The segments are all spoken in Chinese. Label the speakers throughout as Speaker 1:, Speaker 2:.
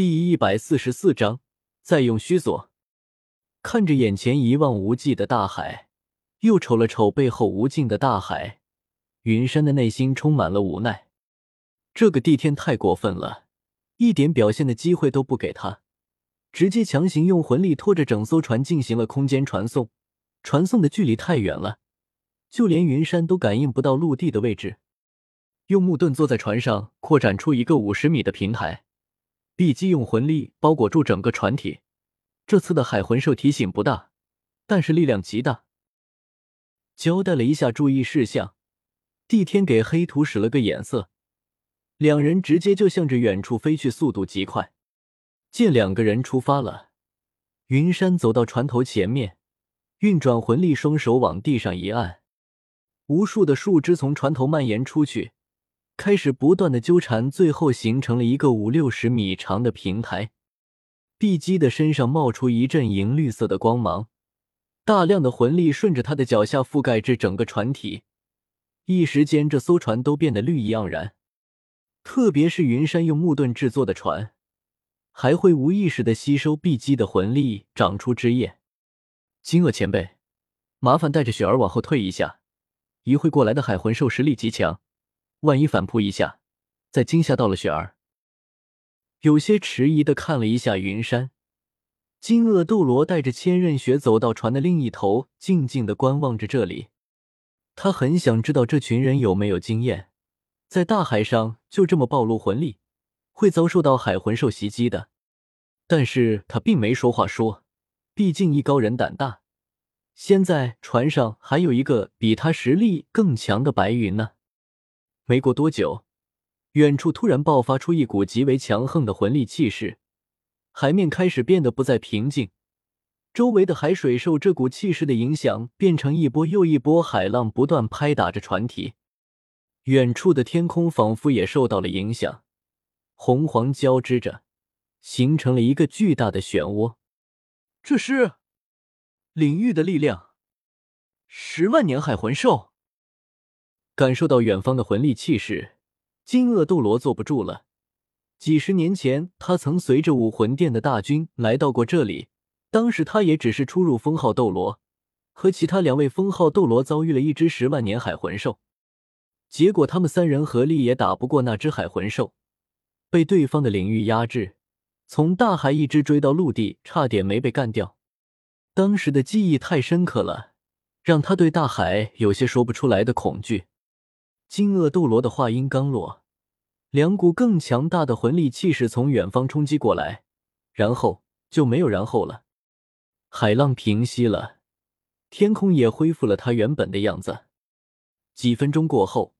Speaker 1: 第一百四十四章，再用虚佐。看着眼前一望无际的大海，又瞅了瞅背后无尽的大海，云山的内心充满了无奈。这个帝天太过分了，一点表现的机会都不给他，直接强行用魂力拖着整艘船进行了空间传送。传送的距离太远了，就连云山都感应不到陆地的位置。用木盾坐在船上，扩展出一个五十米的平台。立即用魂力包裹住整个船体。这次的海魂兽提醒不大，但是力量极大。交代了一下注意事项，帝天给黑土使了个眼色，两人直接就向着远处飞去，速度极快。见两个人出发了，云山走到船头前面，运转魂力，双手往地上一按，无数的树枝从船头蔓延出去。开始不断的纠缠，最后形成了一个五六十米长的平台。碧姬的身上冒出一阵银绿色的光芒，大量的魂力顺着他的脚下覆盖至整个船体，一时间这艘船都变得绿意盎然。特别是云山用木盾制作的船，还会无意识的吸收碧姬的魂力，长出枝叶。金鳄前辈，麻烦带着雪儿往后退一下，一会过来的海魂兽实力极强。万一反扑一下，再惊吓到了雪儿。有些迟疑的看了一下云山，金鳄斗罗带着千仞雪走到船的另一头，静静的观望着这里。他很想知道这群人有没有经验，在大海上就这么暴露魂力，会遭受到海魂兽袭击的。但是他并没说话说，毕竟艺高人胆大。现在船上还有一个比他实力更强的白云呢。没过多久，远处突然爆发出一股极为强横的魂力气势，海面开始变得不再平静。周围的海水受这股气势的影响，变成一波又一波海浪，不断拍打着船体。远处的天空仿佛也受到了影响，红黄交织着，形成了一个巨大的漩涡。这是领域的力量，十万年海魂兽。感受到远方的魂力气势，金鳄斗罗坐不住了。几十年前，他曾随着武魂殿的大军来到过这里，当时他也只是初入封号斗罗，和其他两位封号斗罗遭遇了一只十万年海魂兽，结果他们三人合力也打不过那只海魂兽，被对方的领域压制，从大海一直追到陆地，差点没被干掉。当时的记忆太深刻了，让他对大海有些说不出来的恐惧。金鳄斗罗的话音刚落，两股更强大的魂力气势从远方冲击过来，然后就没有然后了。海浪平息了，天空也恢复了它原本的样子。几分钟过后，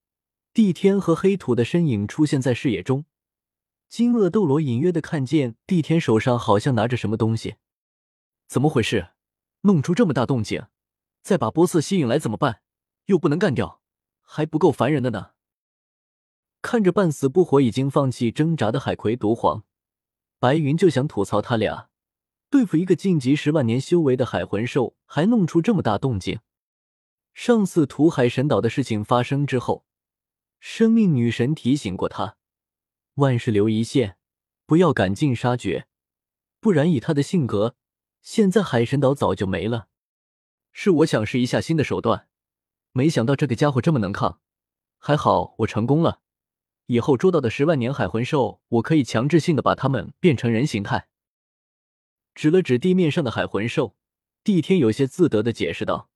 Speaker 1: 帝天和黑土的身影出现在视野中。金鳄斗罗隐约的看见帝天手上好像拿着什么东西，怎么回事？弄出这么大动静，再把波斯吸引来怎么办？又不能干掉。还不够烦人的呢！看着半死不活、已经放弃挣扎的海葵毒皇，白云就想吐槽他俩对付一个晋级十万年修为的海魂兽，还弄出这么大动静。上次屠海神岛的事情发生之后，生命女神提醒过他，万事留一线，不要赶尽杀绝，不然以他的性格，现在海神岛早就没了。是我想试一下新的手段。没想到这个家伙这么能抗，还好我成功了。以后捉到的十万年海魂兽，我可以强制性的把它们变成人形态。指了指地面上的海魂兽，帝天有些自得的解释道：“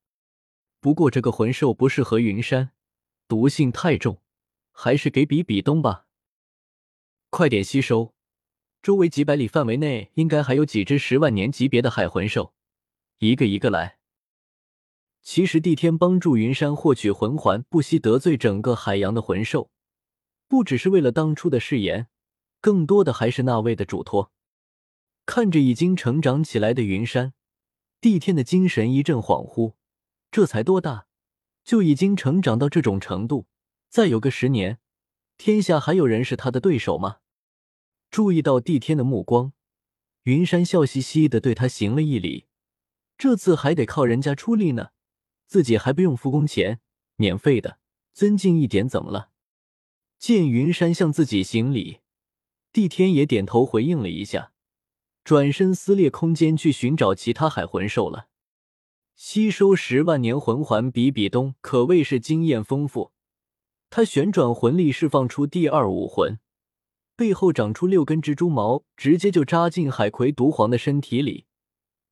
Speaker 1: 不过这个魂兽不适合云山，毒性太重，还是给比比东吧。快点吸收，周围几百里范围内应该还有几只十万年级别的海魂兽，一个一个来。”其实，帝天帮助云山获取魂环，不惜得罪整个海洋的魂兽，不只是为了当初的誓言，更多的还是那位的嘱托。看着已经成长起来的云山，帝天的精神一阵恍惚。这才多大，就已经成长到这种程度？再有个十年，天下还有人是他的对手吗？注意到帝天的目光，云山笑嘻嘻的对他行了一礼。这次还得靠人家出力呢。自己还不用付工钱，免费的，尊敬一点怎么了？见云山向自己行礼，帝天也点头回应了一下，转身撕裂空间去寻找其他海魂兽了。吸收十万年魂环，比比东可谓是经验丰富。他旋转魂力，释放出第二武魂，背后长出六根蜘蛛毛，直接就扎进海葵毒皇的身体里，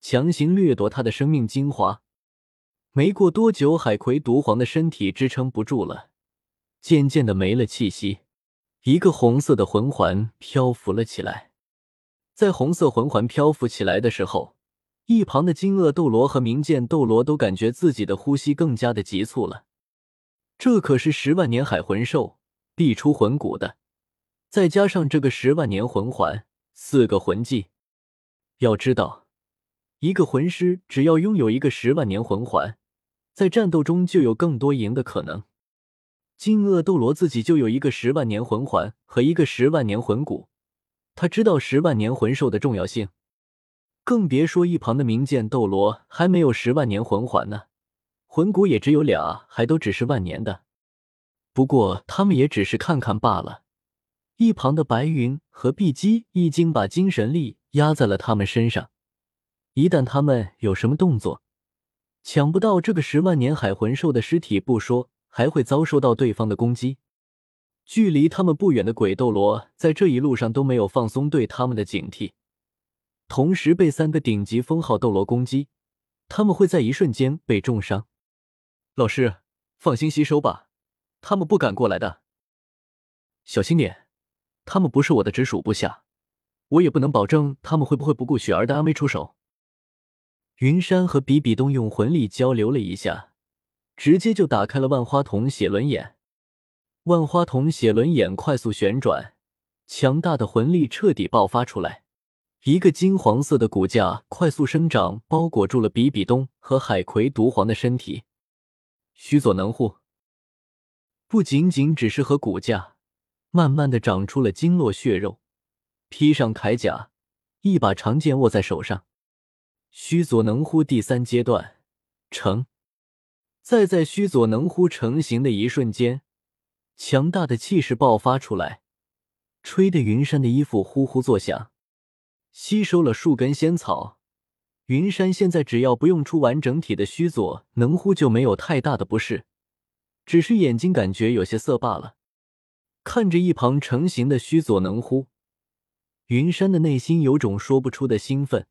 Speaker 1: 强行掠夺他的生命精华。没过多久，海葵毒皇的身体支撑不住了，渐渐的没了气息。一个红色的魂环漂浮了起来，在红色魂环漂浮起来的时候。一旁的金鳄斗罗和冥剑斗罗都感觉自己的呼吸更加的急促了。这可是十万年海魂兽必出魂骨的，再加上这个十万年魂环，四个魂技。要知道，一个魂师只要拥有一个十万年魂环，在战斗中就有更多赢的可能。金鳄斗罗自己就有一个十万年魂环和一个十万年魂骨，他知道十万年魂兽的重要性。更别说一旁的冥剑斗罗还没有十万年魂环呢，魂骨也只有俩，还都只是万年的。不过他们也只是看看罢了。一旁的白云和碧姬已经把精神力压在了他们身上，一旦他们有什么动作，抢不到这个十万年海魂兽的尸体不说，还会遭受到对方的攻击。距离他们不远的鬼斗罗在这一路上都没有放松对他们的警惕。同时被三个顶级封号斗罗攻击，他们会在一瞬间被重伤。老师，放心吸收吧，他们不敢过来的。小心点，他们不是我的直属部下，我也不能保证他们会不会不顾雪儿的安危出手。云山和比比东用魂力交流了一下，直接就打开了万花筒写轮眼。万花筒写轮眼快速旋转，强大的魂力彻底爆发出来。一个金黄色的骨架快速生长，包裹住了比比东和海葵毒皇的身体。须佐能乎，不仅仅只是和骨架，慢慢的长出了经络血肉，披上铠甲，一把长剑握在手上。须佐能乎第三阶段成，再在须佐能乎成型的一瞬间，强大的气势爆发出来，吹得云山的衣服呼呼作响。吸收了数根仙草，云山现在只要不用出完整体的虚佐能乎就没有太大的不适，只是眼睛感觉有些涩罢了。看着一旁成型的虚佐能乎，云山的内心有种说不出的兴奋。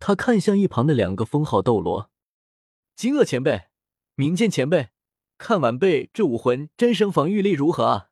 Speaker 1: 他看向一旁的两个封号斗罗，金鳄前辈、明剑前辈，看晚辈这武魂真身防御力如何啊？